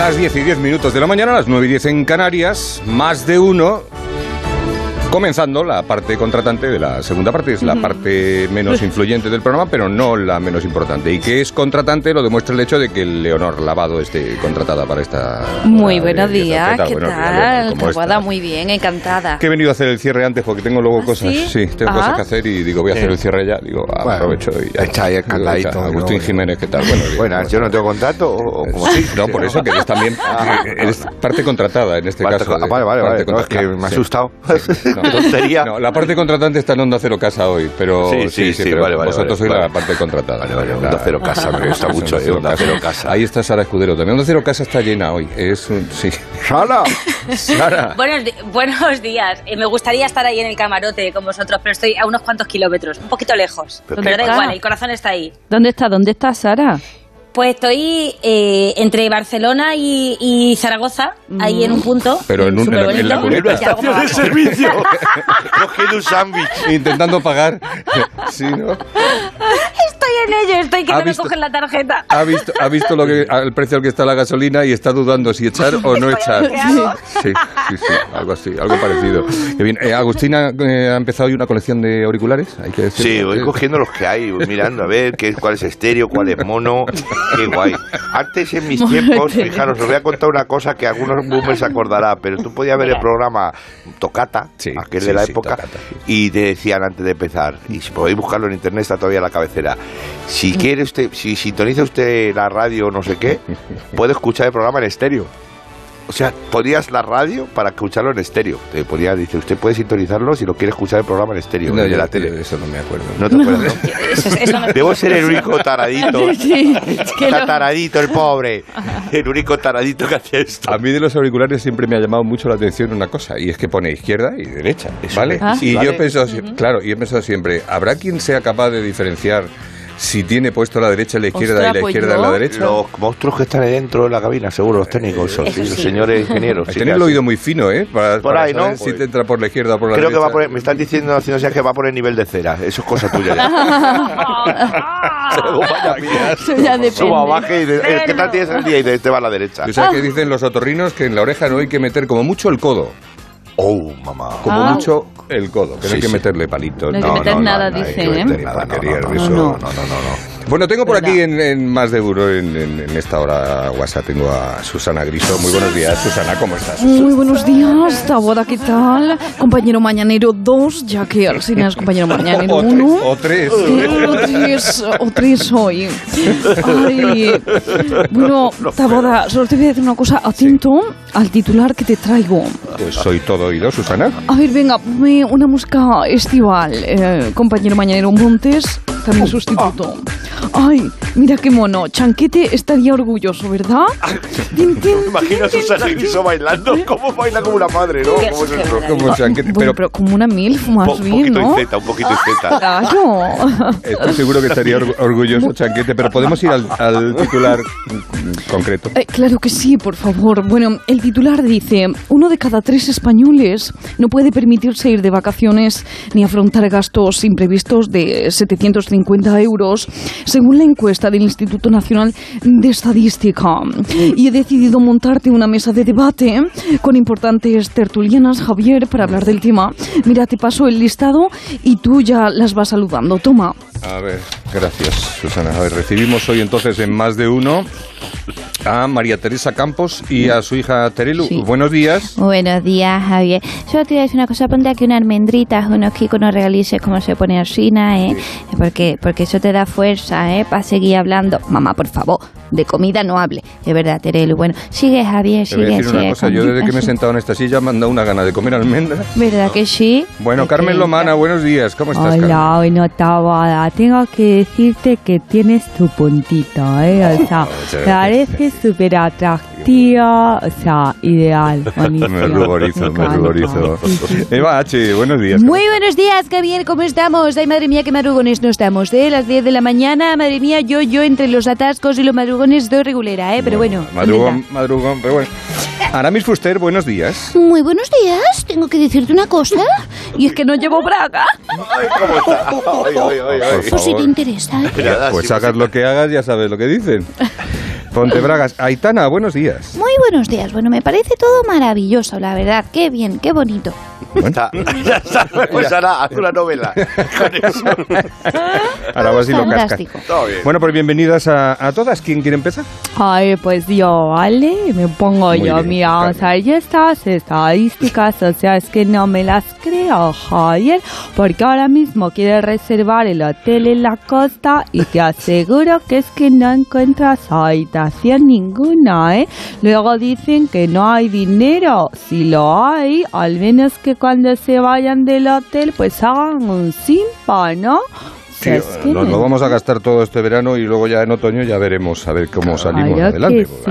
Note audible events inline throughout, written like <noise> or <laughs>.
Las 10 y 10 minutos de la mañana, las 9 y 10 en Canarias, más de uno Comenzando la parte contratante de la segunda parte, es la parte menos <laughs> influyente del programa, pero no la menos importante. Y que es contratante lo demuestra el hecho de que Leonor Lavado esté contratada para esta. Muy buenos días, ¿qué tal? ¿Cómo Muy bien, encantada. Que he venido a hacer el cierre antes porque tengo luego ¿Ah, cosas. Sí, tengo cosas que hacer y digo, voy a hacer el cierre ya. Digo, aprovecho y. Está ahí escaladito. Agustín Jiménez, ¿qué tal? Bueno, <laughs> yo no tengo contrato o, como sí. No, por eso que eres también. <laughs> Ah. eres parte contratada en este caso. Ah, vale, vale, vale. es que me ha asustado. No, la parte contratante está en Onda Cero Casa hoy, pero sí, sí, sí, vale, vale, vosotros sois la parte contratada. Vale, vale, Onda Cero Casa, me gusta mucho, eh, Onda Cero Casa. Ahí está Sara Escudero también. Onda Cero Casa está llena hoy. Es un, sí. ¡Sara! Sara. <laughs> Buenos, buenos días. Eh, me gustaría estar ahí en el camarote con vosotros, pero estoy a unos cuantos kilómetros, un poquito lejos. Pero, da igual, el corazón está ahí. ¿Dónde está? ¿Dónde está Sara? Pues estoy eh, entre Barcelona y, Zaragoza, ahí en un punto. Pero en, un, en, la, cuneta. estación de servicio. <laughs> Cogiendo un sándwich. Intentando pagar. <laughs> sí, ¿no? Estoy en ello, estoy que no me cogen la tarjeta. Ha visto, ha visto lo que, <laughs> el precio al que está la gasolina y está dudando si echar o no echar. Sí, sí, sí, algo así, algo parecido. bien. Eh, Agustina eh, ha empezado hoy una colección de auriculares, hay que decir. Sí, voy cogiendo los que hay, voy mirando a ver qué, cuál es estéreo, cuál es mono. Qué guay. Antes en mis tiempos, fijaros, os voy a contar una cosa que algunos boomers acordará, pero tú podías ver el programa Tocata, aquel de la época, y te decían antes de empezar, y si podéis buscarlo en internet está todavía la cabecera. Si quiere usted, si sintoniza usted la radio o no sé qué, <laughs> puede escuchar el programa en estéreo. O sea, ponías la radio para escucharlo en estéreo. Te ponía, dice, usted puede sintonizarlo si lo quiere escuchar el programa en estéreo. No, de la tele. Eso no me acuerdo. No te acuerdas, <laughs> Debo ser el único taradito. <laughs> Sí, Está taradito el pobre. El único taradito que hace esto. A mí de los auriculares siempre me ha llamado mucho la atención una cosa, y es que pone izquierda y derecha. ¿Vale? y yo he pensado, claro, y he pensado siempre, ¿habrá quien sea capaz de diferenciar si tiene puesto la derecha a la izquierda y la pues izquierda a la derecha. Los monstruos que están ahí dentro de la cabina, seguro, los técnicos, los señores ingenieros. Hay el oído muy fino, ¿eh? Para, por ahí, ¿no? Si te entra por la izquierda o por la Creo derecha. que va por, me están diciendo haciendo que va por el nivel de cera. Eso es cosa tuya. ya <laughs> depende. Suba, baje y ¿qué tal tienes el día? Y te va a la derecha. ¿Tú sabes que dicen los otorrinos? Que en la oreja no hay que meter como mucho el codo. Oh, mamá. Como ah. mucho el codo, que no hay que meterle palitos. No hay que meter nada, dicen, ¿eh? Nada, no, no, no, no, no. Bueno, tengo por aquí en, Más de Euro, en, esta hora WhatsApp, tengo a Susana Griso. Muy buenos días, Susana, ¿cómo estás? Muy buenos días, Taboda, ¿qué tal? Compañero Mañanero 2, ya que al cine es compañero <laughs> Mañanero 1. O 3. O 3, o 3 hoy. Ay, bueno, Taboda, solo te voy a decir una cosa. Atento al titular que te traigo. Pues soy todo oído, Susana. A ver, venga, ponme una música estival. Eh, compañero Mañanero Montes, también sustituto. Ay, mira qué mono. Chanquete estaría orgulloso, ¿verdad? <laughs> Me imagino a Susana Griso bailando. ¿Cómo baila como una madre, no? ¿Cómo es eso? Como chanquete, pero, pero, como una milf, más bien, ¿no? Un poquito un poquito inceta. Claro. Estoy seguro que estaría orgulloso Chanquete, pero podemos ir al, titular concreto. Eh, claro que sí, por favor. Bueno, el titular dice, uno de cada tres españoles no puede permitirse ir de vacaciones ni afrontar gastos imprevistos de 750 euros según la encuesta del Instituto Nacional de Estadística. Y he decidido montarte una mesa de debate con importantes tertulianas, Javier, para hablar del tema. Mira, te paso el listado y tú ya las vas saludando. Toma. A ver, gracias, Susana. A ver, recibimos hoy entonces en más de uno a María Teresa Campos y a su hija Terelu. Buenos días. Buenos días, Javier. Solo te voy a decir una cosa, ponte aquí una almendrita, unos kikos, no realices como se pone China, ¿eh? Porque, porque eso te da fuerza, ¿eh? Para seguir hablando. Mamá, por favor, de comida no hable. Es verdad, Terelu. Bueno, sigue, Javier, sigue. Te voy a decir una cosa, yo desde que me he sentado en esta silla me han dado una gana de comer almendras. ¿Verdad que sí? Bueno, Carmen Lomana, buenos días. ¿Cómo estás, Hola, hoy no estaba. Tengo que decirte que tienes tu puntito, ¿eh? O sea, <laughs> parece súper atractiva, o sea, ideal. <laughs> Me ruborizo, me ruborizo. Eva H, buenos días. Muy buenos días, bien, ¿cómo estamos? Ay, madre mía, qué madrugones no estamos, ¿eh? Las 10 de la mañana, madre mía, yo, yo entre los atascos y los madrugones doy regulera, ¿eh? Pero bueno. madrugón, madrugón, pero bueno. Aramis Fuster, buenos días. Muy buenos días, tengo que decirte una cosa, y es que no llevo braga. Ay, ¿cómo está? <laughs> Ay, ay, ay, Por si te interesa. ¿eh? Pues hagas lo que hagas, ya sabes lo que dicen. <laughs> Pontebragas. Aitana, buenos días. Muy buenos días. Bueno, me parece todo maravilloso, la verdad. Qué bien, qué bonito. Está- ya <laughs> está, pues ahora haz una novela. <laughs> Con eso. Ahora vas y lo cascas. Fantástico. Todo bien. Bueno, pues bienvenidas a, a todas. ¿Quién quiere empezar? Ay, pues yo, ¿vale? Me pongo Muy yo, bien, mira, claro. o sea, y estas estadísticas, o sea, es que no me las creo, Javier, porque ahora mismo quiere reservar el hotel en la costa y te aseguro que es que no encuentras habitación ninguna, ¿eh? Luego dicen que no hay dinero. Si lo hay, al menos que cuando se vayan del hotel, pues hagan un simpa, ¿no? O Sí, sea, es que nos no- lo vamos a gastar todo este verano y luego ya en otoño ya veremos a ver cómo salimos Claro adelante. que sí.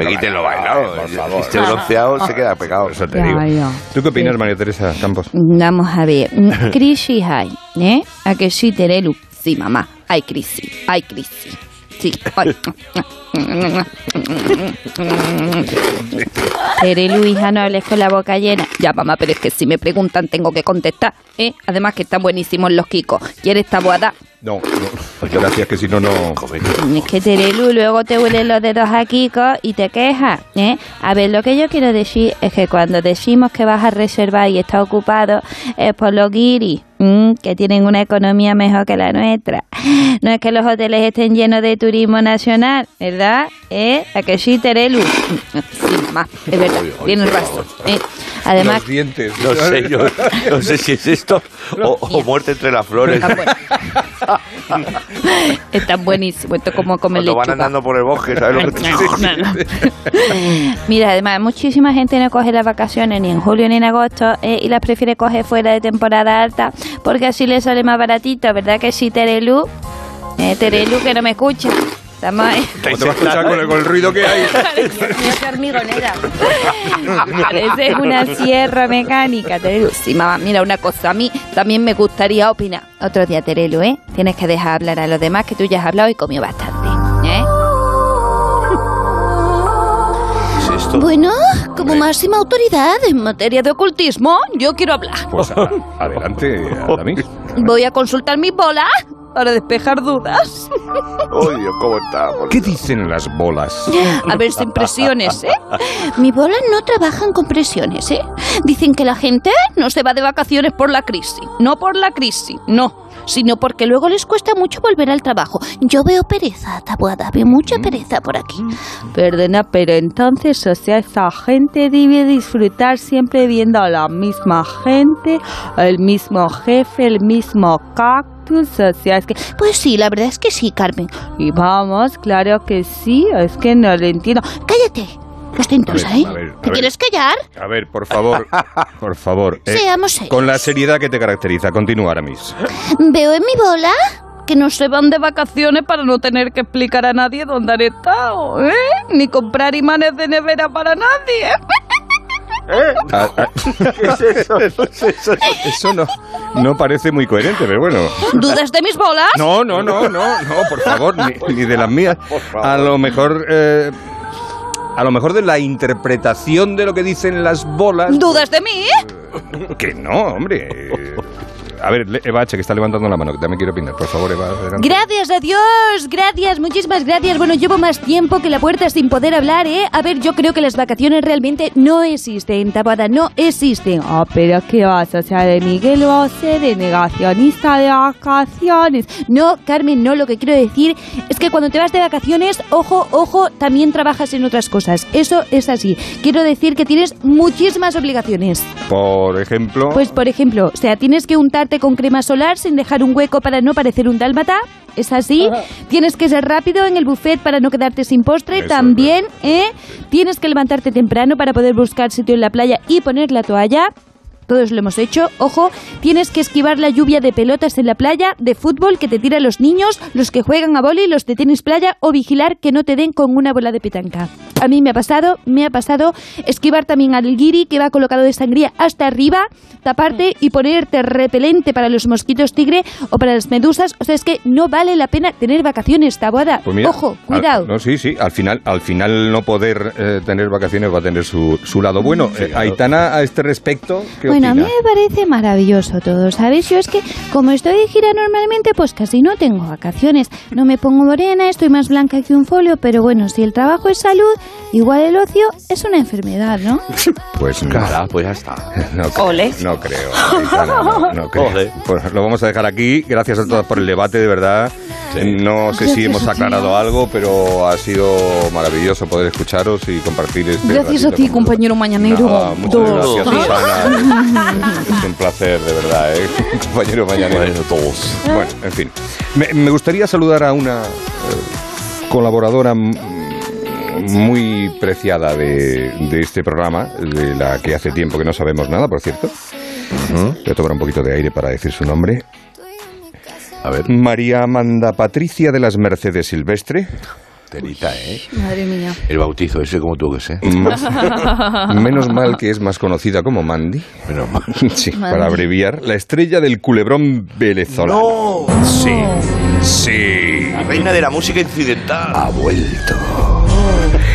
Me quiten lo bailado. por favor. Este bronceado se queda pegado. Eso te Ya, digo. ya. ¿Tú qué opinas, María Teresa Campos? Vamos a ver. Mm, <laughs> Crisis hay, ¿eh? ¿A que sí, Terelu? Sí, mamá. Hay crisis. Hay crisis. Sí. Ay. Terelu, hija, no hables con la boca llena. Ya, mamá, pero es que si me preguntan tengo que contestar, ¿eh? Además que están buenísimos los kikos. ¿Quieres tabuada? No, no. Gracias, que si no, no. Es que Terelu luego te huelen los dedos a Kiko y te quejas, ¿eh? A ver, lo que yo quiero decir es que cuando decimos que vas a reservar y está ocupado es por los guiris, ¿m? que tienen una economía mejor que la nuestra. No es que los hoteles estén llenos de turismo nacional, ¿verdad? ¿Eh? ¿A que sí, Terelu? <laughs> Sí, mamá, es verdad, tienes razón. ¿eh? Además, Los dientes. No sé, yo no sé si es esto o, o muerte entre las flores. está bueno. <laughs> Está buenísimo, esto es como comer Cuando van andando por el bosque, ¿sabes lo que te <laughs> digo? No, no. Mira, además, muchísima gente no coge las vacaciones ni en julio ni en agosto eh, y las prefiere coger fuera de temporada alta porque así le sale más baratito, ¿verdad que sí, Terelu? Eh, Terelu, que no me escucha. ¿Cómo <laughs> te va a escuchar con el, con el ruido que hay? Qué hormigonera. Parece una sierra mecánica, Terelu. Sí, mamá, mira una cosa, a mí también me gustaría opinar. Otro día, Terelu, ¿eh? Tienes que dejar hablar a los demás que tú ya has hablado y comido bastante, ¿eh? ¿Qué es esto? Bueno, como máxima autoridad en materia de ocultismo, yo quiero hablar. Pues a- <laughs> adelante, <laughs> Adamis. Voy a consultar mis bolas para despejar dudas. Dios, ¿cómo está? <laughs> ¿Qué dicen las bolas? A ver sin presiones, ¿eh? Mis bolas no trabajan con presiones, ¿eh? Dicen que la gente no se va de vacaciones por la crisis. No por la crisis, no. Sino porque luego les cuesta mucho volver al trabajo. Yo veo pereza, tabuada, veo mucha pereza por aquí. Perdona, pero entonces, o sea, esa gente debe disfrutar siempre viendo a la misma gente, el mismo jefe, el mismo cactus, o sea, es que... Pues sí, la verdad es que sí, Carmen. Y vamos, claro que sí, es que no lo entiendo. Cállate. Los tintos, A ver, ¿eh? a ver, a ¿Te ver. quieres callar? A ver, por favor, por favor. eh, Seamos serios. con la seriedad que te caracteriza. Continúa, Aramis. Veo en mi bola que no se van de vacaciones para no tener que explicar a nadie dónde han estado, ¿eh? Ni comprar imanes de nevera para nadie. <laughs> Ah, ah, <laughs> <laughs> Eso no, no parece muy coherente, pero bueno. dudas de mis bolas. No, no, no, no, no, por favor, ni, ni de las mías. A lo mejor, eh, a lo mejor de la interpretación de lo que dicen las bolas. ¿Dudas de mí? Que no, hombre. <laughs> A ver, Eva H, que está levantando la mano, que también quiero opinar. Por favor, Eva. Gracias a Dios, gracias, muchísimas gracias. Bueno, llevo más tiempo que la puerta sin poder hablar, ¿eh? A ver, yo creo que las vacaciones realmente no existen, Tapada, no existen. Ah, pero ¿qué vas? O sea, de Miguel Bosé, de negacionista de vacaciones. No, Carmen, no, lo que quiero decir es que cuando te vas de vacaciones, ojo, ojo, también trabajas en otras cosas. Eso es así. Quiero decir que tienes muchísimas obligaciones. Por ejemplo. Pues, por ejemplo, o sea, tienes que untarte con crema solar sin dejar un hueco para no parecer un dálmata. ¿Es así? Tienes que ser rápido en el buffet para no quedarte sin postre. Eso También, ¿eh? Tienes que levantarte temprano para poder buscar sitio en la playa y poner la toalla. Todos lo hemos hecho. Ojo, tienes que esquivar la lluvia de pelotas en la playa, de fútbol que te tiran los niños, los que juegan a boli, los de tenis playa o vigilar que no te den con una bola de petanca. A mí me ha pasado, me ha pasado esquivar también al guiri que va colocado de sangría hasta arriba, taparte y ponerte repelente para los mosquitos tigre o para las medusas. O sea, es que no vale la pena tener vacaciones, tabuada. Pues mira, Ojo, al- cuidado. no, sí, sí. Al final, al final no poder eh, tener vacaciones va a tener su, su lado bueno. Eh, Aitana, a este respecto, ¿qué Bueno, Bueno, a mí me parece maravilloso todo, ¿sabes? Yo es que como estoy de gira normalmente, pues casi no tengo vacaciones. No me pongo morena, estoy más blanca que un folio, pero bueno, si el trabajo es salud, igual el ocio es una enfermedad, ¿no? <laughs> Pues Cara, pues ya está. <laughs> No, creo, Ole. no creo. No, no creo. Ole. Pues lo vamos a dejar aquí. Gracias a todas por el debate, de verdad. No sé si hemos aclarado algo, pero ha sido maravilloso poder escucharos y compartir este Gracias a ti, con compañero mañanero. Nada, muchas Dos. gracias, Susana. <laughs> es un placer, de verdad, ¿eh? <laughs> compañero mañanero. Bueno, todos. Bueno, en fin. Me, me gustaría saludar a una eh, colaboradora muy preciada de, de este programa, de la que hace tiempo que no sabemos nada, por cierto. Voy a tomar un poquito de aire para decir su nombre. A ver, María Amanda Patricia de las Mercedes Silvestre. telita, ¿eh? Madre mía. El bautizo ese como tú que sé. Más- <laughs> menos mal que es más conocida como Mandy. Menos mal. <laughs> Sí, para abreviar, la estrella del culebrón venezolano. ¡No! Sí, sí. La reina de la música incidental. ha vuelto.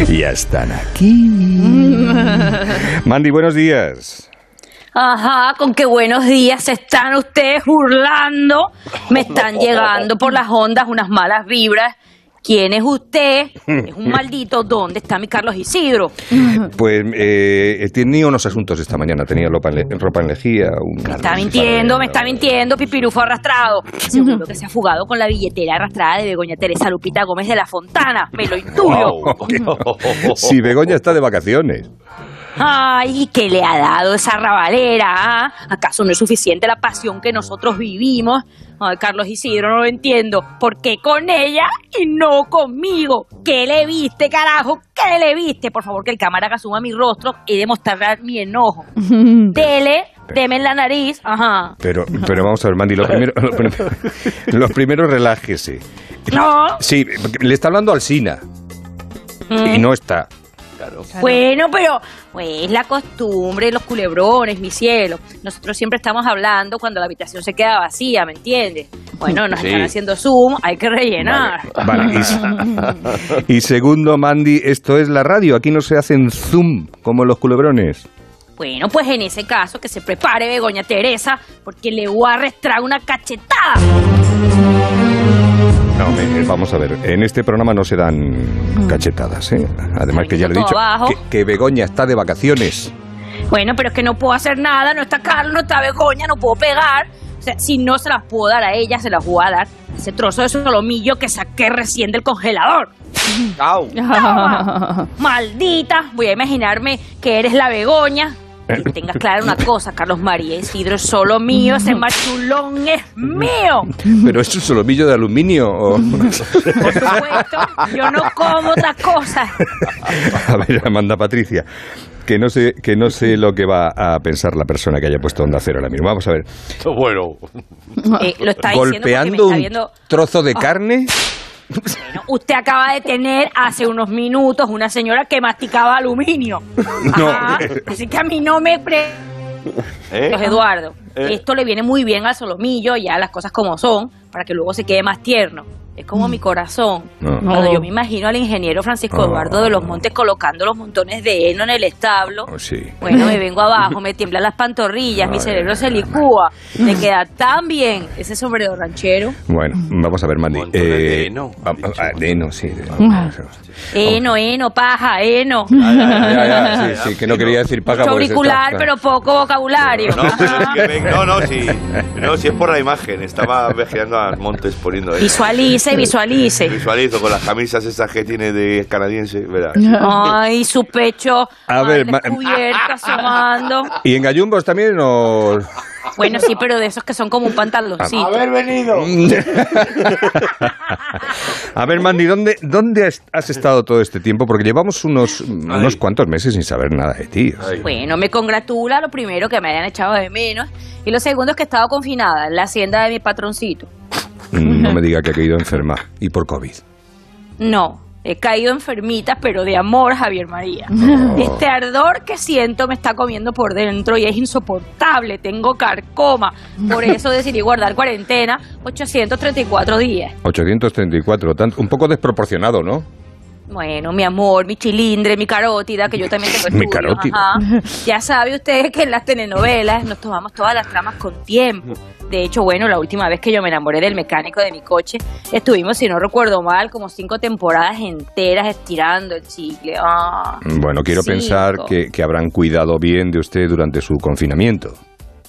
Ya están aquí. <laughs> Mandy, buenos días. Ajá, con qué buenos días se están ustedes burlando. Me están llegando por las ondas unas malas vibras. ¿Quién es usted? Es un maldito. ¿Dónde está mi Carlos Isidro? Pues eh, tenía unos asuntos esta mañana. Tenía ropa en, le- ropa en lejía. Un... Me está mintiendo, me está mintiendo, pipirufo arrastrado. Seguro que se ha fugado con la billetera arrastrada de Begoña Teresa Lupita Gómez de la Fontana. Me lo intuyo. <laughs> Si Begoña está de vacaciones. Ay, ¿qué le ha dado esa rabalera? ah? ¿Acaso no es suficiente la pasión que nosotros vivimos? Ay, Carlos Isidro, no lo entiendo. ¿Por qué con ella y no conmigo? ¿Qué le viste, carajo? ¿Qué le viste? Por favor, que el cámara suma mi rostro y demostrar mi enojo. <laughs> Dele, deme en la nariz. Ajá. Pero, pero vamos a ver, Mandy, lo primero, lo primero, <laughs> lo primero, relájese. No. Sí, le está hablando al Sina. Y no está. Bueno, pero pues la costumbre, los culebrones, mi cielo. Nosotros siempre estamos hablando cuando la habitación se queda vacía, ¿me entiendes? Bueno, nos Sí. están haciendo zoom, hay que rellenar. Vale, y, s- <laughs> y segundo, Mandy, esto es la radio. Aquí no se hacen zoom como los culebrones. Bueno, pues en ese caso que se prepare Begoña Teresa, porque le voy a arrastrar una cachetada. No, me- eh, vamos a ver. En este programa no se dan cachetadas, ¿eh? Además que ya le he dicho que, que Begoña está de vacaciones. Bueno, pero es que no puedo hacer nada, no está Carlos, no está Begoña, no puedo pegar. O sea, si no se las puedo dar a ella, se las voy a dar. Ese trozo de solomillo que saqué recién del congelador. ¡Au! Maldita, voy a imaginarme que eres la Begoña. Y tengas clara una cosa, Carlos María Isidro es solo mío, ese machulón es mío. Pero es un solomillo de aluminio. o- Por supuesto, yo no como otras cosas. A ver, Amanda Patricia, que no sé, que no sé lo que va a pensar la persona que haya puesto onda cero ahora mismo. Vamos a ver. Bueno, Eh, lo está diciendo porque me Golpeando un trozo de carne. Bueno, usted acaba de tener hace unos minutos una señora que masticaba aluminio. No. Ajá, Así que a mí no me pre... ¿eh? Eduardo, Eh. esto le viene muy bien al solomillo, ya las cosas como son, para que luego se quede más tierno. Es como mi corazón. No. Cuando No. yo me imagino al ingeniero Francisco Oh. Eduardo de los Montes colocando los montones de heno en el establo. Oh, sí. Bueno, me vengo abajo, me tiemblan las pantorrillas, mi cerebro se licúa. Me queda tan bien ese sombrero ranchero. Bueno, vamos a ver, Mandy. De heno, ah, ah, de heno, sí. de- Heno, heno, paja, heno. Ya, ya, ya, sí, sí, que no quería decir paja. Mucho auricular, está- pero poco vocabulario. No, no, no, sí. No, sí es por la imagen. Estaba viajando a Montes poniendo <laughs> ahí. Visualice, visualice. Visualizo con las camisas esas que tiene de canadiense, verás. Ay, su pecho. A ver, descubierto, asomando. ¿Y en gallumbos también o...? Bueno, sí, pero de esos que son como un pantaloncito. venido! <laughs> A ver, Mandy, ¿dónde, dónde has, has estado todo este tiempo? Porque llevamos unos, unos cuantos meses sin saber nada de ti. o sea. Bueno, me congratula lo primero que me hayan echado de menos. Y lo segundo es que he estado confinada en la hacienda de mi patroncito. No me diga que ha caído enferma y por COVID. No, he caído enfermita, pero de amor, Javier María. Este ardor que siento me está comiendo por dentro y es insoportable. Tengo carcoma. Por <laughs> eso decidí guardar cuarentena 834 días. 834, tanto, un poco desproporcionado, ¿no? Bueno, mi amor, mi chilindre, mi carótida, que yo también tengo <laughs> Mi estudios, carótida. ajá. Ya sabe usted que en las telenovelas nos tomamos todas las tramas con tiempo. De hecho, bueno, la última vez que yo me enamoré del mecánico de mi coche, estuvimos, si no recuerdo mal, como cinco temporadas enteras estirando el chicle. Ah, Bueno, quiero cinco. pensar que, que habrán cuidado bien de usted durante su confinamiento.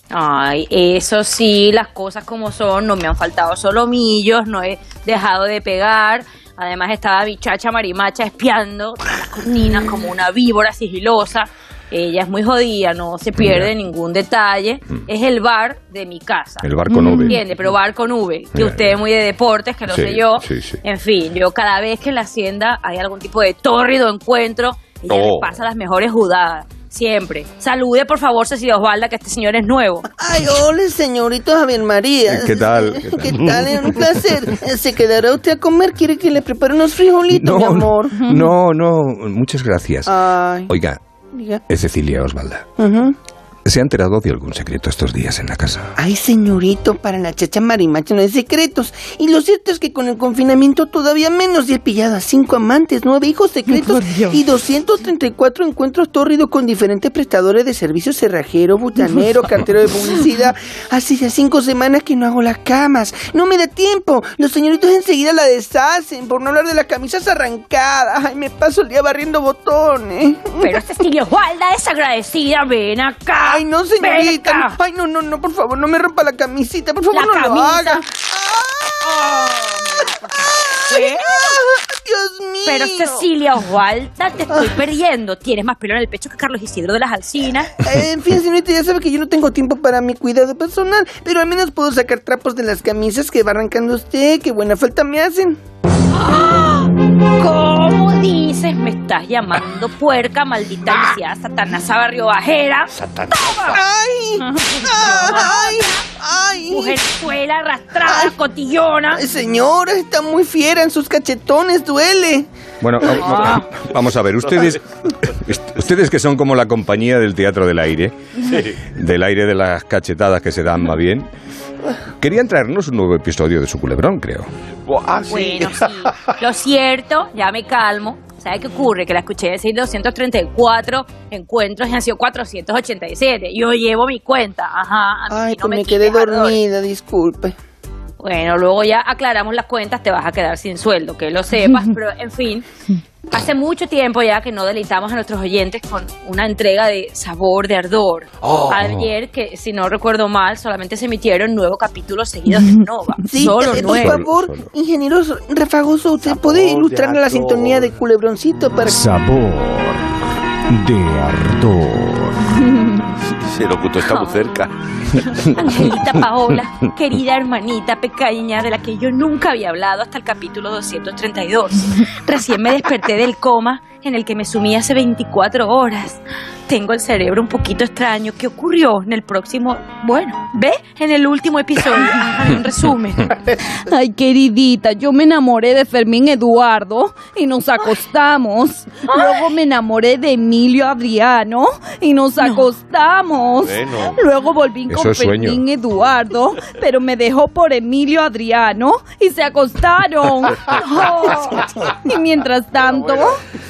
Ay, eso sí, las cosas como son, no me han faltado solomillos, no he dejado de pegar. Además estaba mi chacha marimacha espiando las cortinas como una víbora sigilosa. Ella es muy jodida, no se pierde Mira. ningún detalle. Es el bar de mi casa. El bar con V. ¿Entiende? Pero bar con V. Que Mira, usted es muy de deportes, que lo Sí, sé yo. sí, sí. En fin, yo cada vez que en la hacienda hay algún tipo de tórrido encuentro, ella Oh. pasa las mejores judadas. Siempre. Salude, por favor, Cecilia Osvalda, que este señor es nuevo. Ay, hola, señorito Javier María. ¿Qué tal? ¿Qué ¿Qué tal? Es un placer. <laughs> ¿Se quedará usted a comer? ¿Quiere que le prepare unos frijolitos, mi amor? no, no, muchas gracias. Ay, Oiga, diga. es Cecilia Osvalda. ¿Se ha enterado de algún secreto estos días en la casa? Ay, señorito, para la chacha marimacha no hay secretos. Y lo cierto es que con el confinamiento todavía menos. Y he pillado a cinco amantes, nueve hijos secretos y 234 encuentros tórridos con diferentes prestadores de servicios cerrajero, butanero, <laughs> cartero de publicidad. Hace ya cinco semanas que no hago las camas. No me da tiempo. Los señoritos enseguida la deshacen, por no hablar de las camisas arrancadas. Ay, me paso el día barriendo botones. Pero Cecilia Osvalda es agradecida, ven acá. Ay, no, señorita. Ay, no, no, no, por favor, no me rompa la camisita. Por favor, La no lo camisa. haga. ¿Qué? ¡Ay, Dios mío! Pero Cecilia Osvalda, te estoy perdiendo. Tienes más pelo en el pecho que Carlos Isidro de las Alcinas. Eh, En fin, señorita, ya sabe que yo no tengo tiempo para mi cuidado personal, pero al menos puedo sacar trapos de las camisas que va arrancando usted. ¡Qué buena falta me hacen! ¿Cómo dices? Me estás llamando puerca, maldita lisiada, satanasa barrio bajera, ¡Ay! ¡Ay! ¡Ay! mujerzuela arrastrada, cotillona. Ay, Señora, está muy fiera en sus cachetones, duele. Bueno, va- vamos a ver, ustedes, ustedes que son como la compañía del teatro del aire, del aire de las cachetadas que se dan más bien, querían traernos un nuevo episodio de su culebrón, creo. Buah, ah, sí. Bueno, sí. <laughs> Lo cierto, ya me calmo. ¿Sabe qué ocurre? Que la escuché decir 234 encuentros y han sido 487. Yo llevo mi cuenta. Ajá. a mí Ay, no pues me quedé dormida, disculpe. Bueno, luego ya aclaramos las cuentas, te vas a quedar sin sueldo, que lo sepas, <laughs> pero en fin, hace mucho tiempo ya que no deleitamos a nuestros oyentes con una entrega de sabor, de ardor. Oh. Ayer, que si no recuerdo mal, solamente se emitieron nueve capítulos seguidos de Nova. <laughs> Sí, Solo eh, por nueve. favor, Solo. ingeniero Refagoso, ¿usted Sabor puede de ilustrar la sintonía de culebroncito para Sabor de ardor. <laughs> Locutor está muy cerca. <laughs> Angelita Paola, querida hermanita pequeña de la que yo nunca había hablado hasta el capítulo 232. Recién me desperté del coma en el que me sumí hace 24 horas. Tengo el cerebro un poquito extraño. ¿Qué ocurrió en el próximo? Bueno, ve en el último episodio. <laughs> Un resumen. Ay, queridita, yo me enamoré de Fermín Eduardo y nos acostamos. Luego me enamoré de Emilio Adriano y nos acostamos. Bueno. Luego volví Eso con es sueño. Fermín Eduardo, pero me dejó por Emilio Adriano y se acostaron. Oh. <laughs> Y mientras tanto,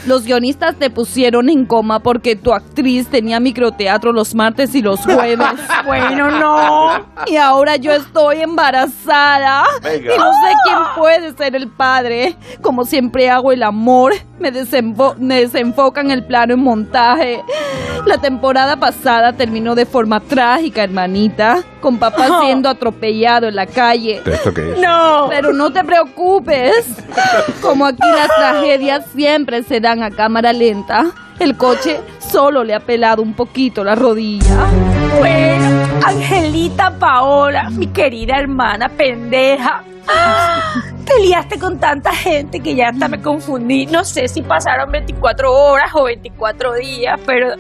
los guionistas te pusieron en coma porque tu actriz tenía microteatro los martes y los jueves. <laughs> Bueno, no. Y ahora yo estoy embarazada. Venga. Y no sé quién puede ser el padre. Como siempre hago el amor, me, desenfo- me desenfocan el plano en montaje. La temporada pasada terminó de forma trágica, hermanita. Con papá <laughs> siendo atropellado en la calle. ¿Pero esto qué es? No. Pero no te preocupes. Como aquí las tragedias siempre se dan a cámara lenta, el coche solo le ha pelado un poquito la rodilla. Bueno, Angelita Paola, mi querida hermana pendeja. ¡Ah! Te liaste con tanta gente que ya hasta me confundí. No sé si pasaron 24 horas o 24 días, pero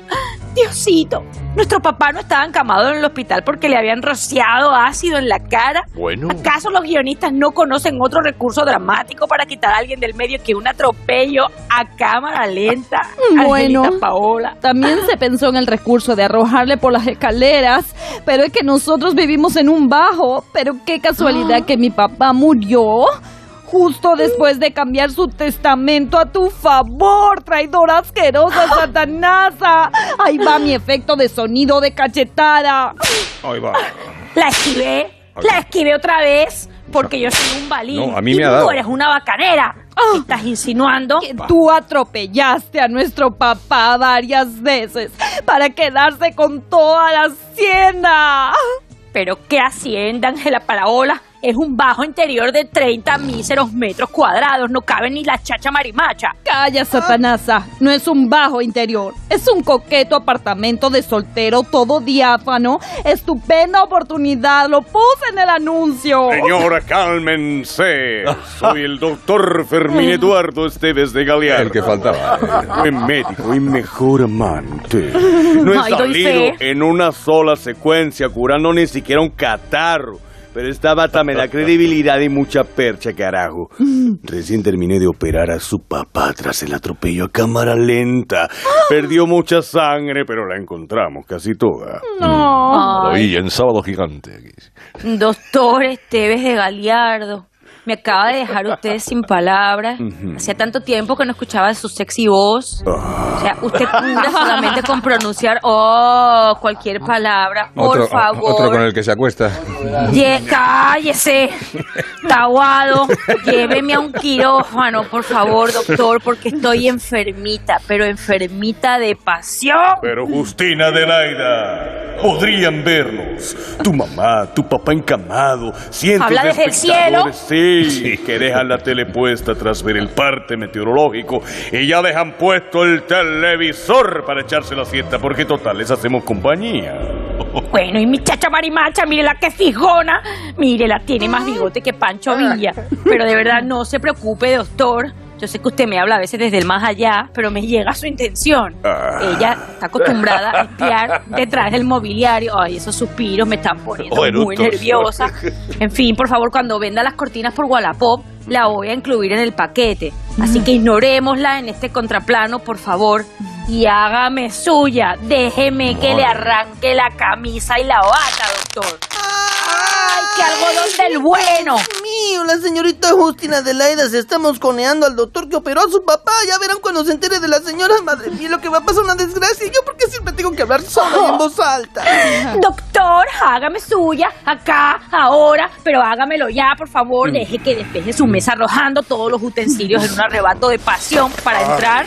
Diosito, nuestro papá no estaba encamado en el hospital porque le habían rociado ácido en la cara. Bueno. ¿Acaso los guionistas no conocen otro recurso dramático para quitar a alguien del medio que un atropello a cámara lenta? Bueno. Angelita Paola. También se pensó en el recurso de arrojarle por las escaleras, pero es que nosotros vivimos en un bajo. Pero qué casualidad que mi papá murió justo después de cambiar su testamento a tu favor, traidora asquerosa, <gasps> satanasa. Ahí va mi efecto de sonido de cachetada. Ahí va. La esquivé, la esquivé otra vez, porque yo soy un balín. No, a mí y me ha tú dado. eres una bacanera. ¿Qué estás insinuando? Que tú atropellaste a nuestro papá varias veces para quedarse con toda la hacienda. Pero qué hacienda, Ángela Paraola. Es un bajo interior de 30 míseros metros cuadrados. No cabe ni la chacha marimacha. Calla, satanasa. No es un bajo interior. Es un coqueto apartamento de soltero todo diáfano. Estupenda oportunidad. Lo puse en el anuncio. Señora, <laughs> cálmense. Soy el doctor Fermín Eduardo Esteves de Galeano. El que faltaba. <laughs> Buen médico y mejor amante. No he salido en una sola secuencia curando ni siquiera un catarro. Pero esta bata me da <laughs> credibilidad y mucha percha, carajo. Recién terminé de operar a su papá tras el atropello a cámara lenta. Perdió mucha sangre, pero la encontramos casi toda. No. Ay, en sábado gigante. doctor Esteves de Galiardo. Me acaba de dejar usted sin palabras. Hacía tanto tiempo que no escuchaba su sexy voz. O sea, usted cura solamente con pronunciar oh, cualquier palabra. Por Otro, favor. otro con el que se acuesta. Ye- cállese, Taguado, lléveme a un quirófano, por favor, doctor, porque estoy enfermita, pero enfermita de pasión. Pero Justina Adelaida, podrían vernos. Tu mamá, tu papá encamado, cientos ¿Habla de desde el espectadores, Sí, <laughs> que dejan la tele puesta tras ver el parte meteorológico y ya dejan puesto el televisor para echarse la siesta, porque total, les hacemos compañía. <laughs> Bueno, y mi chacha marimacha, mírela que fijona, mírela, tiene más bigote que Pancho Villa. <laughs> Pero de verdad, no se preocupe, doctor. Yo sé que usted me habla a veces desde el más allá, pero me llega su intención. Ella está acostumbrada a espiar detrás del mobiliario. Ay, esos suspiros me están poniendo Oh, muy nerviosa. En fin, por favor, cuando venda las cortinas por Wallapop, la voy a incluir en el paquete. Así que ignorémosla en este contraplano, por favor. Y hágame suya. Déjeme que le arranque la camisa y la bata, doctor. ¡Ay, qué algodón del bueno! Dios mío, la señorita Justina Adelaida se está mosconeando al doctor que operó a su papá. Ya verán cuando se entere de la señora. Madre mía, lo que va a pasar una desgracia. ¿Y yo porque siempre tengo que hablar sola y en voz alta? <laughs> Doctor, hágame suya, acá, ahora, pero hágamelo ya, por favor. Deje que despeje su mesa arrojando todos los utensilios en un arrebato de pasión para entrar.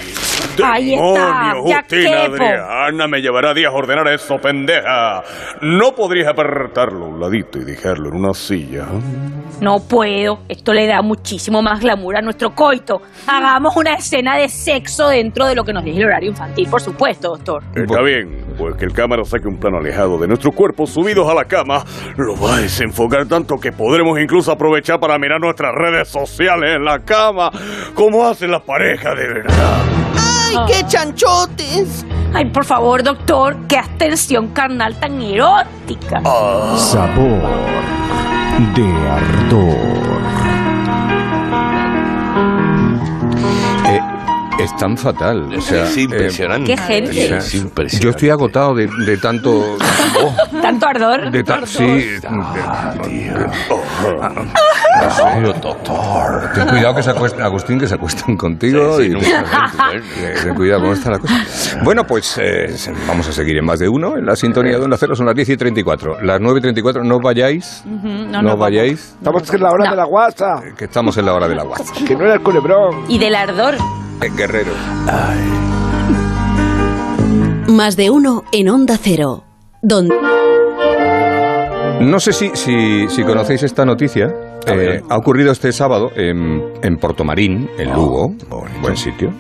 Ahí está, ¡Demonio, ya Justina. Adriana! Me llevará días ordenar eso, pendeja. ¿No podrías apartarlo a un ladito y dejarlo en una silla? No puedo, esto le da muchísimo más glamour a nuestro coito. Hagamos una escena de sexo dentro de lo que nos deje el horario infantil, por supuesto, doctor. Está bien, pues que el cámara saque un plano alejado de nuestros cuerpos subidos a la cama, lo va a desenfocar tanto que podremos incluso aprovechar para mirar nuestras redes sociales en la cama, como hacen las parejas de verdad. ¡Ay, qué chanchotes! Ay, por favor, doctor, qué abstención carnal tan erótica. Sabor de ardor. Es tan fatal. O sea, es impresionante. Qué gente. eh, Es impresionante. yo estoy agotado de, de tanto. <laughs> oh, ¿Tanto ardor? de ta- sí. de- Pero, doctor. Ten cuidado que se acuestan, Agustín, que se acuestan contigo. Sí, sí, y, nunca. Eh, ten cuidado cómo está la cosa. Bueno, pues eh, vamos a seguir en más de uno. En la sintonía de Onda Cero son las 10 y 34. Las 9 y 34, no vayáis. no vayáis. Estamos en la hora No. de la guasa, Que estamos en la hora de la guasa. que no era el culebrón. Y del ardor. Eh, guerreros. Más de uno en Onda Cero. Donde No sé si, si, si conocéis esta noticia. Eh, ha ocurrido este sábado en, en Portomarín, en Lugo. buen sitio.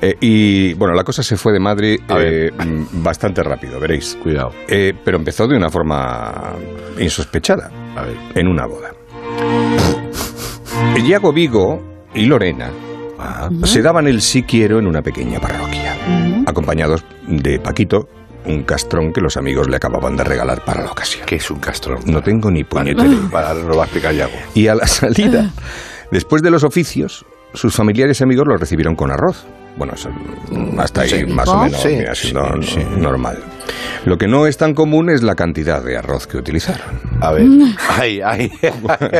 Eh, y bueno, la cosa se fue de madre eh, bastante rápido, veréis. Cuidado. Eh, pero empezó de una forma insospechada. En una boda. Iago Vigo y Lorena se daban el sí quiero en una pequeña parroquia, acompañados de Paquito, un castrón que los amigos le acababan de regalar para la ocasión. ¿Qué es un castrón? No tengo ni puñetera <laughs> idea. Para, lo va a explicar Yago. Y a la salida, después de los oficios, sus familiares y amigos los recibieron con arroz. Bueno, mm, hasta ahí más o ¿No? menos Sí, siendo sí, sí. normal. Lo que no es tan común es la cantidad de arroz que utilizaron. A ver. Ay, ay.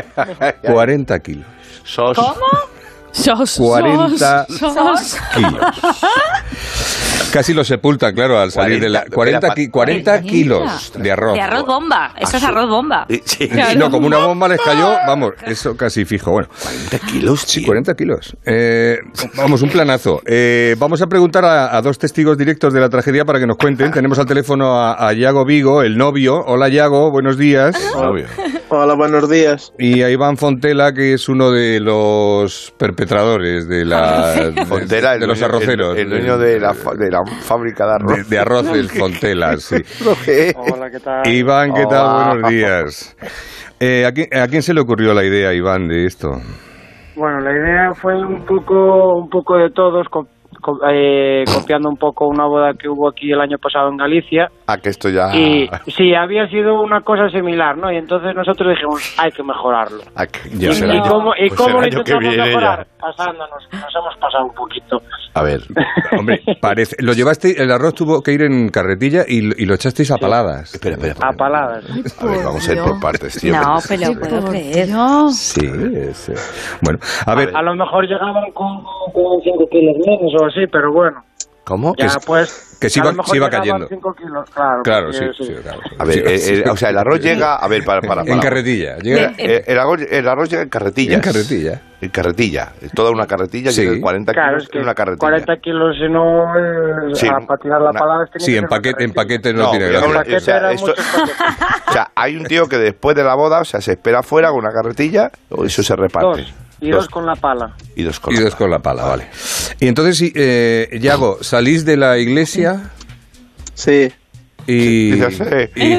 <laughs> 40 kilos. Sos. Sos, 40 sos, sos. kilos. Casi lo sepultan, claro, al salir de la... 40, ki- 40 kilos de arroz. De arroz bomba. Eso es arroz bomba. Sí. No, como una bomba les cayó, vamos, eso casi fijo. Bueno, 40 kilos, Sí, 40 kilos. Eh, vamos, un planazo. Eh, vamos a preguntar a, a dos testigos directos de la tragedia para que nos cuenten. Tenemos al teléfono a, a Yago Vigo, el novio. Hola, Yago, buenos días. Hola, buenos días. Y a Iván Fontela, que es uno de los perpetradores de, la, de, Fontela, el de los arroceros. El, el dueño de la, de la fábrica de arroz. de, de arroz del <laughs> Fontela, sí. Hola, ¿qué tal? Iván, ¿qué tal? Hola. Buenos días. Eh, ¿a, quién, a quién se le ocurrió la idea, Iván, de esto? Bueno, la idea fue un poco, un poco de todos, eh, copiando un poco una boda que hubo aquí el año pasado en Galicia. Ah, que esto ya. Y sí, había sido una cosa similar, ¿no? Y entonces nosotros dijimos, hay que mejorarlo. Ah, que- ¿Y, será. y cómo, y Pues cómo lo intentamos mejorar? Pasándonos, que nos hemos pasado un poquito. A ver. Hombre, <laughs> parece. Lo llevaste, el arroz tuvo que ir en carretilla y, y lo echasteis a paladas. Espera, espera. espera. A paladas. A ver, vamos a ir por partes, tío. No, pero puedo creer. Sí, eh, Bueno, a ver, A lo mejor llegaban con, con 5 kilos menos o así, pero bueno. ¿Cómo? Ya, Que- pues. que se a iba- se iba cayendo. kilos, claro. claro, sí, porque, sí, claro. A ver, Sí, eh, sí. eh, o sea, el arroz llega. A ver, para. para, para. en carretilla. Llega Eh, el, arroz, el arroz llega en carretillas. en carretilla. En carretilla. Toda una carretilla, Sí. llega en 40 Claro, kilos es que en una carretilla. 40 kilos, si no, eh, Sí, a- para tirar la tiene Sí, en paquete, en paquete no, No, tiene gracia. o sea, esto-. <laughs> O sea, hay un tío que después de la boda, o sea, se espera afuera con una carretilla, o eso se reparte. Dos. Y dos con la pala. Y dos con Y la dos con la pala, vale. Y entonces, eh, Yago, salís de la iglesia Sí. y... Dices, <laughs> eh, y, y,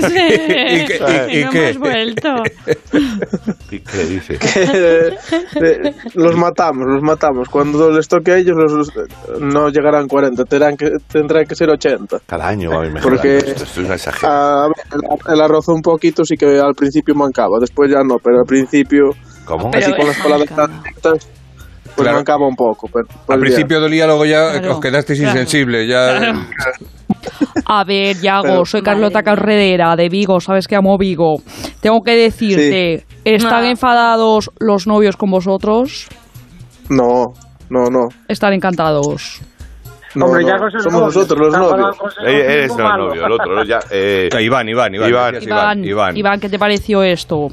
qué- y- y no qué? hemos vuelto. <laughs> ¿Y qué dice? los matamos, los matamos. Cuando les toque a ellos, los, no llegarán 40, tendrán que, tendrán que ser 80. Cada año va a mejorando Porque- esto, esto es una exageración. Ah, el, el arroz un poquito sí que al principio mancaba, después ya no, pero al principio, ¿Cómo? así con las directas, pues Claro. mancaba un poco. Pero, pues Al principio dolía, luego ya Claro, os quedasteis claro, insensibles. Ya... <laughs> A ver, Yago, Pero- soy Carlota Carredera de Vigo, sabes que amo Vigo. Tengo que decirte, ¿están Ah. enfadados los novios con vosotros? No, no, no. Están encantados. no, Hombre, Somos nosotros los novios. Eh, eres el novio, el otro. Ya, eh, Iván, Iván, Iván. Iván, Iván. Iván, ¿qué te pareció esto?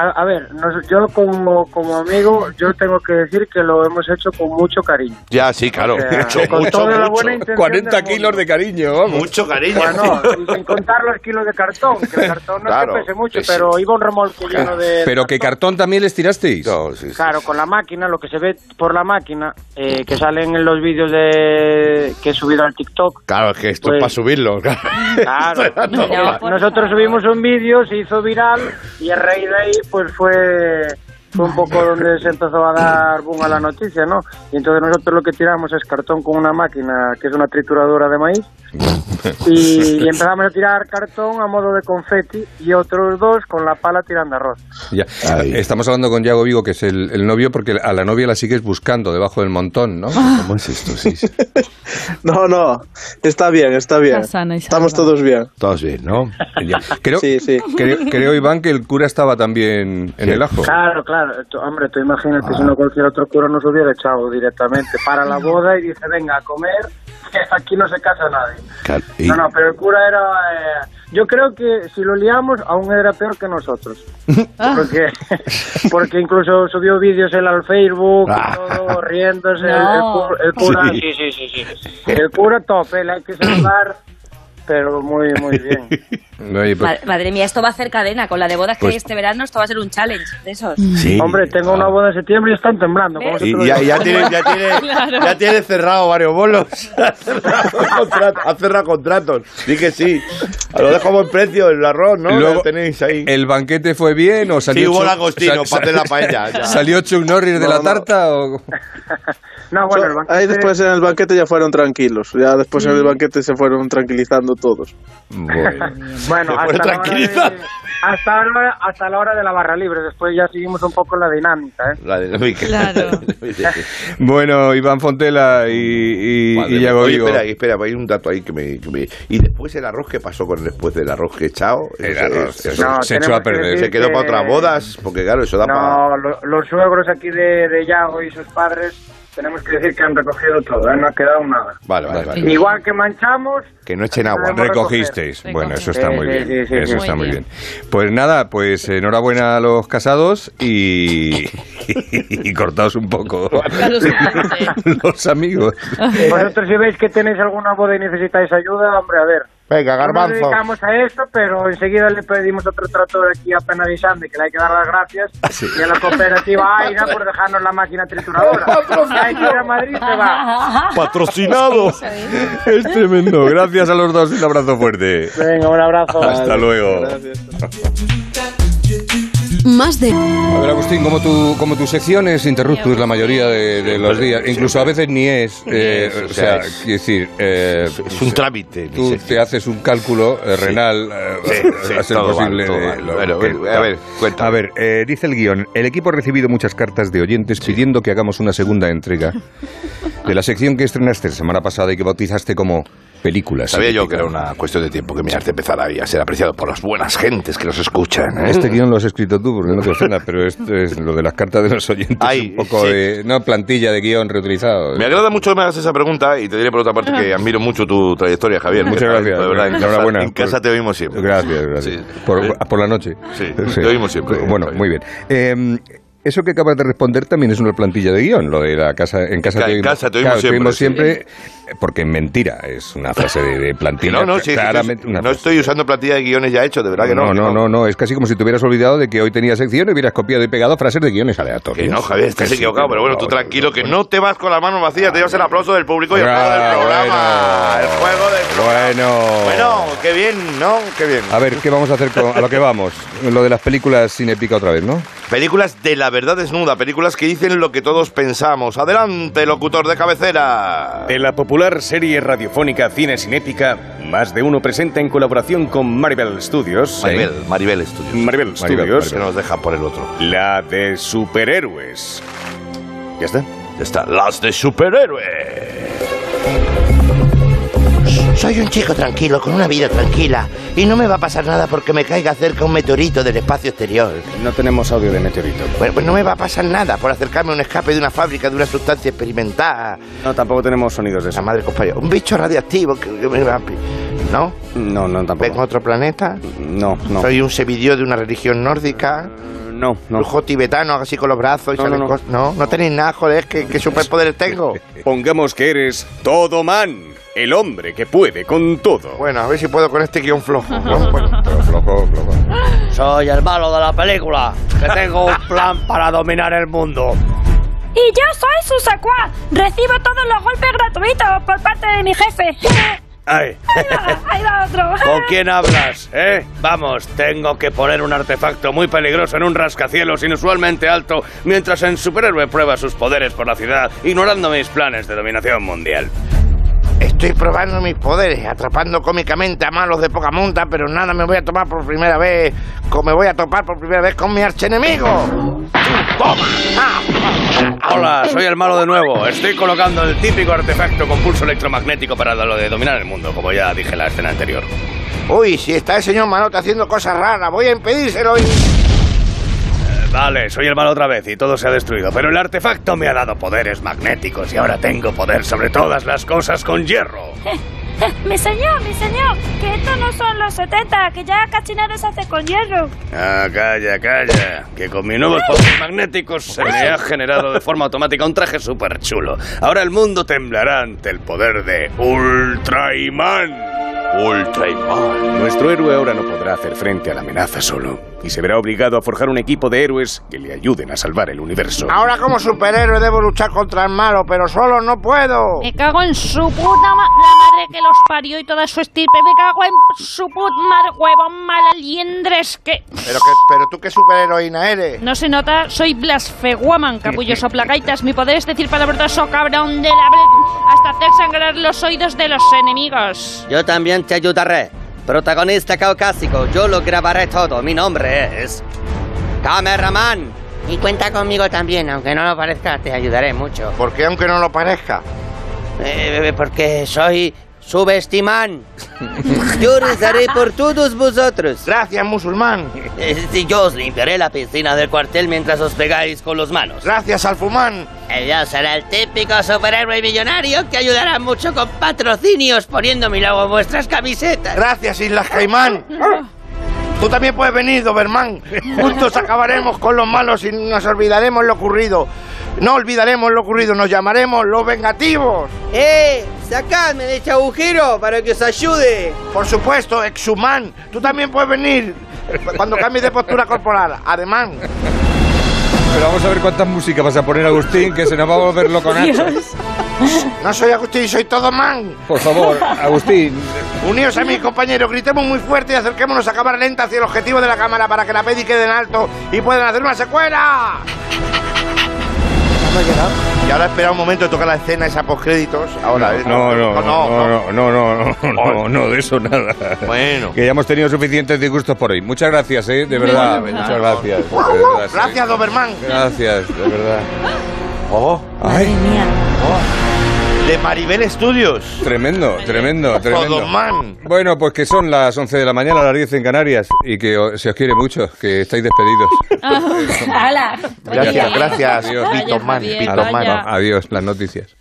A, a ver, nos- yo como, como amigo, yo tengo que decir que lo hemos hecho con mucho cariño. ya, sí, claro. O sea, mucho, con mucho, toda la mucho. buena intención 40 del mundo. kilos de cariño, vamos. Mucho cariño. Bueno, <laughs> sin contar los kilos de cartón, que el cartón no Claro, es que pese mucho, pero iba un remolque lleno de... Pero que cartón también les tirasteis. No, sí, sí. Claro, con la máquina, lo que se ve por la máquina, eh, que salen en los vídeos de que he subido al TikTok. Claro, es que esto Pues- es para subirlo. Claro, No, <laughs> Eh, nosotros subimos un vídeo, se hizo viral y a raíz de ahí pues fue fue un poco donde se empezó a dar boom a la noticia, ¿no? Y entonces nosotros lo que tiramos es cartón con una máquina que es una trituradora de maíz y, <laughs> y empezamos a tirar cartón a modo de confeti y otros dos con la pala tirando arroz. Ya. Estamos hablando con Yago Vigo, que es el, el novio, porque a la novia la sigues buscando debajo del montón, ¿no? ¿Cómo es esto? Sí, sí. <laughs> No, no, está bien, está bien. Está sana y Estamos todos bien. Todos bien, ¿no? Ya. Creo, Sí, sí. creo, creo, Iván, que el cura estaba también en el ajo. Claro, claro. Tú- hombre, tú imagínate si no cualquier otro cura nos hubiera echado directamente para la <laughs> boda y dice, venga a comer, que aquí no se casa nadie. Claro, y- No, no, pero el cura era... eh, yo creo que si lo liamos, aún era peor que nosotros. <laughs> Porque, porque incluso subió vídeos él al Facebook y Ah. todo, riéndose. El- cura, Sí. sí, sí, sí, sí. El cura top, él hay que saludar, pero muy, muy bien. <laughs> Oye, pues- Ma- Madre mía, esto va a hacer cadena. Con la de bodas que Pues- hay este verano, esto va a ser un challenge de esos. Sí. Hombre, tengo una boda en septiembre y están temblando. ¿cómo se te lo Y ya, ya, tiene, ya, tiene, <laughs> ya tiene cerrado varios bolos. <laughs> Ha cerrado, contrato- ha cerrado contratos. Sí que sí. Lo dejo a buen precio, el arroz, ¿no? Luego, Lo tenéis ahí. ¿El banquete fue bien o salió Sí, hubo Chuck- langostino sal- para hacer la paella, ya. ¿Salió Chuck Norris de No, la no. tarta o...? No, bueno, el So- banquete... Ahí después en el banquete ya fueron tranquilos. Ya después en el banquete se fueron tranquilizando todos. Bueno, hasta la, hora de, hasta, la hora, hasta la hora de la barra libre. Después ya seguimos un poco la dinámica, ¿eh? La dinámica. Claro. <laughs> Bueno, Iván Fontela y, y, Madre y mía. Yago Oye, espera, espera, hay un dato ahí que me, que me- Y después el arroz, ¿qué pasó con después del arroz que he echado? El arroz, eso- No, se echó a perder. Se quedó que- para otras bodas, porque claro, eso da para... No, lo- los suegros aquí de, de Yago y sus padres, tenemos que decir que han recogido todo, ¿eh? No ha quedado nada. Vale, vale, vale. Igual que manchamos, Que no echen agua. Recogisteis. Bueno, eso está muy bien. sí, sí, eso está Muy muy bien. bien. Pues nada, pues enhorabuena a los casados y, <laughs> y cortaos un poco <laughs> <laughs> los amigos. vosotros si veis que tenéis alguna boda y necesitáis ayuda, hombre, a ver. Venga, No nos garbanzo. dedicamos a esto, pero enseguida le pedimos otro trator aquí a Penalizante que le hay que dar las gracias y a la cooperativa <laughs> AINA por dejarnos la máquina trituradora. A Madrid se va. <laughs> Patrocinado. Es tremendo. Gracias a los dos. Un abrazo fuerte. Venga, un abrazo. Hasta luego. <laughs> Más de A ver, Agustín, como tu, como tu sección es interruptus la mayoría de, de los días, incluso a veces ni es, eh, o sea, es- quiero decir, eh, Es un trámite. mi tú te haces un cálculo eh, renal eh, Sí, sí, a ser todo posible. mal, todo de mal. lo Bueno, que- bueno, a ver, cuéntame. A ver, eh, dice el guion, el equipo ha recibido muchas cartas de oyentes pidiendo que hagamos una segunda entrega <laughs> de la sección que estrenaste la semana pasada y que bautizaste como películas. Sabía yo que era una cuestión de tiempo que mi arte empezara a ser apreciado por las buenas gentes que nos escuchan. ¿eh? Este guion lo has escrito tú porque no te suena, <laughs> pero esto es lo de las cartas de los oyentes. Ay, un poco sí. de. No, plantilla de guion reutilizado. Me agrada mucho que me hagas esa pregunta y te diré por otra parte que <laughs> admiro mucho tu trayectoria, Javier. Muchas gracias. De verdad, en casa, Enhorabuena. en casa te oímos siempre. Gracias, gracias. Por, por la noche. <laughs> Sí, te oímos siempre. Bueno, muy bien. Eh, eso que acabas de responder también es una plantilla de guion, lo de la casa en casa Ca- te en oímos, casa te oímos claro, siempre, siempre, porque en mentira es una frase de, de plantilla. No, no, sí, claramente no estoy usando plantilla de guiones ya hechos, de verdad que no. no, no, no, no, es casi como si te hubieras olvidado de que hoy tenía sección y hubieras copiado y pegado frases de guiones aleatorios. Que no, Javier, estás Que sí, equivocado, pero bueno, no, tú tranquilo, que no te vas con las manos vacías, te llevas el aplauso del público y el juego del programa. El juego del Bueno. Bueno, qué bien, ¿no? Qué bien. A ver, ¿qué vamos a hacer con a lo que vamos? Lo de las películas sin épica otra vez, ¿no? Películas de la verdad desnuda, películas que dicen lo que todos pensamos. Adelante, locutor de cabecera. De la popular serie radiofónica Cine sin épica, más de uno presenta en colaboración con Maribel Studios. Maribel, Maribel Studios. Maribel Studios. Que nos deja por el otro. La de superhéroes. ¿Ya está? Ya está. Las de superhéroes. Soy un chico tranquilo, con una vida tranquila, y no me va a pasar nada porque me caiga cerca un meteorito del espacio exterior. No tenemos audio de meteorito. Bueno, pues no me va a pasar nada por acercarme a un escape de una fábrica de una sustancia experimentada. No, tampoco tenemos sonidos de eso. La madre compañera. Un bicho radioactivo que, que me va a... ¿No? No, no, tampoco. ¿Vengo a otro planeta? No, no. ¿Soy un sevidio de una religión nórdica? No, no. ¿Brujo tibetano, así con los brazos y No, salen no, no. ¿No? ¿No tenéis nada, joder? ¿Qué, qué superpoderes tengo? <laughs> Pongamos que eres todo man, el hombre que puede con todo. Bueno, a ver si puedo con este guion flojo. ¿no? <laughs> Bueno, Pero flojo, flojo. Soy el malo de la película, que tengo un plan para dominar el mundo. Y yo soy su secuaz. Recibo todos los golpes gratuitos por parte de mi jefe. <laughs> Ay, Ahí va otro. ¿Con quién hablas, eh? Vamos, tengo que poner un artefacto muy peligroso en un rascacielos inusualmente alto mientras en Superhéroe prueba sus poderes por la ciudad, ignorando mis planes de dominación mundial. Estoy probando mis poderes, atrapando cómicamente a malos de poca monta, pero nada me voy a tomar por primera vez, como me voy a topar por primera vez con mi archenemigo. ¡Toma! ¡Ah! Hola, soy el malo de nuevo. Estoy colocando el típico artefacto con pulso electromagnético para lo de dominar el mundo, como ya dije en la escena anterior. Uy, si está el señor Manote haciendo cosas raras, voy a impedírselo y... Vale, soy el malo otra vez y todo se ha destruido, pero el artefacto me ha dado poderes magnéticos y ahora tengo poder sobre todas las cosas con hierro. mi señor, mi señor, que estos no son los 70, que ya casi nada se hace con hierro. Ah, calla, calla, que con mis nuevos poderes magnéticos se me ha generado de forma automática un traje súper chulo. Ahora el mundo temblará ante el poder de Ultraiman. Ultraiman. Nuestro héroe ahora no podrá hacer frente a la amenaza solo. Y se verá obligado a forjar un equipo de héroes que le ayuden a salvar el universo. Ahora como superhéroe debo luchar contra el malo, pero solo no puedo. Me cago en su puta ma la madre que los parió y toda su estirpe. Me cago en su puta madre, huevón malaliendres que... Pero, que, pero tú qué superheroína eres. No se nota, soy blasfeguaman, capullo soplagaitas. Mi poder es decir palabroso cabrón de la... bre- hasta hacer sangrar los oídos de los enemigos. Yo también te ayudaré. Protagonista caucásico, yo lo grabaré todo. Mi nombre es. Cameraman. Y cuenta conmigo también, aunque no lo parezca, te ayudaré mucho. ¿Por qué aunque no lo parezca? Eh, porque soy subestimán. <laughs> Yo rezaré por todos vosotros. Gracias, musulmán. Si yo os limpiaré la piscina del cuartel mientras os pegáis con los manos. Gracias, Alfumán. Yo seré el típico superhéroe millonario que ayudará mucho con patrocinios poniendo mi logo en vuestras camisetas. Gracias, Islas Caimán. Tú también puedes venir, Doberman. <laughs> Juntos acabaremos con los malos y nos olvidaremos lo ocurrido. No olvidaremos lo ocurrido, nos llamaremos los vengativos. ¡Eh! ¡Sacadme de este agujero para que os ayude! Por supuesto, Exhuman. Tú también puedes venir cuando cambies de postura corporal. Ademán. Pero vamos a ver cuántas músicas vas a poner, Agustín, que se nos va a volver loco Nacho. No soy Agustín, soy todo man. Por favor, Agustín. Uníos a mis compañeros, gritemos muy fuerte y acerquémonos a cámara lenta hacia el objetivo de la cámara para que la peli quede en alto y puedan hacer una secuela. Y ahora espera un momento de tocar la escena esa postcréditos. Ahora, ¿eh? No, no, no, no, no, no, no, no, no, de eso nada. Bueno. Que ya hemos tenido suficientes disgustos por hoy. Muchas gracias, ¿eh? De verdad, muchas gracias. de verdad, sí. Gracias, Doberman. Gracias, de verdad. Oh, Ay, De Maribel Studios. tremendo, tremendo, tremendo. Bueno, pues que son las 11 de la mañana, las 10 en Canarias, y que se os quiere mucho, que estáis despedidos. <laughs> ¡Hala! Gracias, gracias, Javier, Pitomán. vaya. Adiós, las noticias.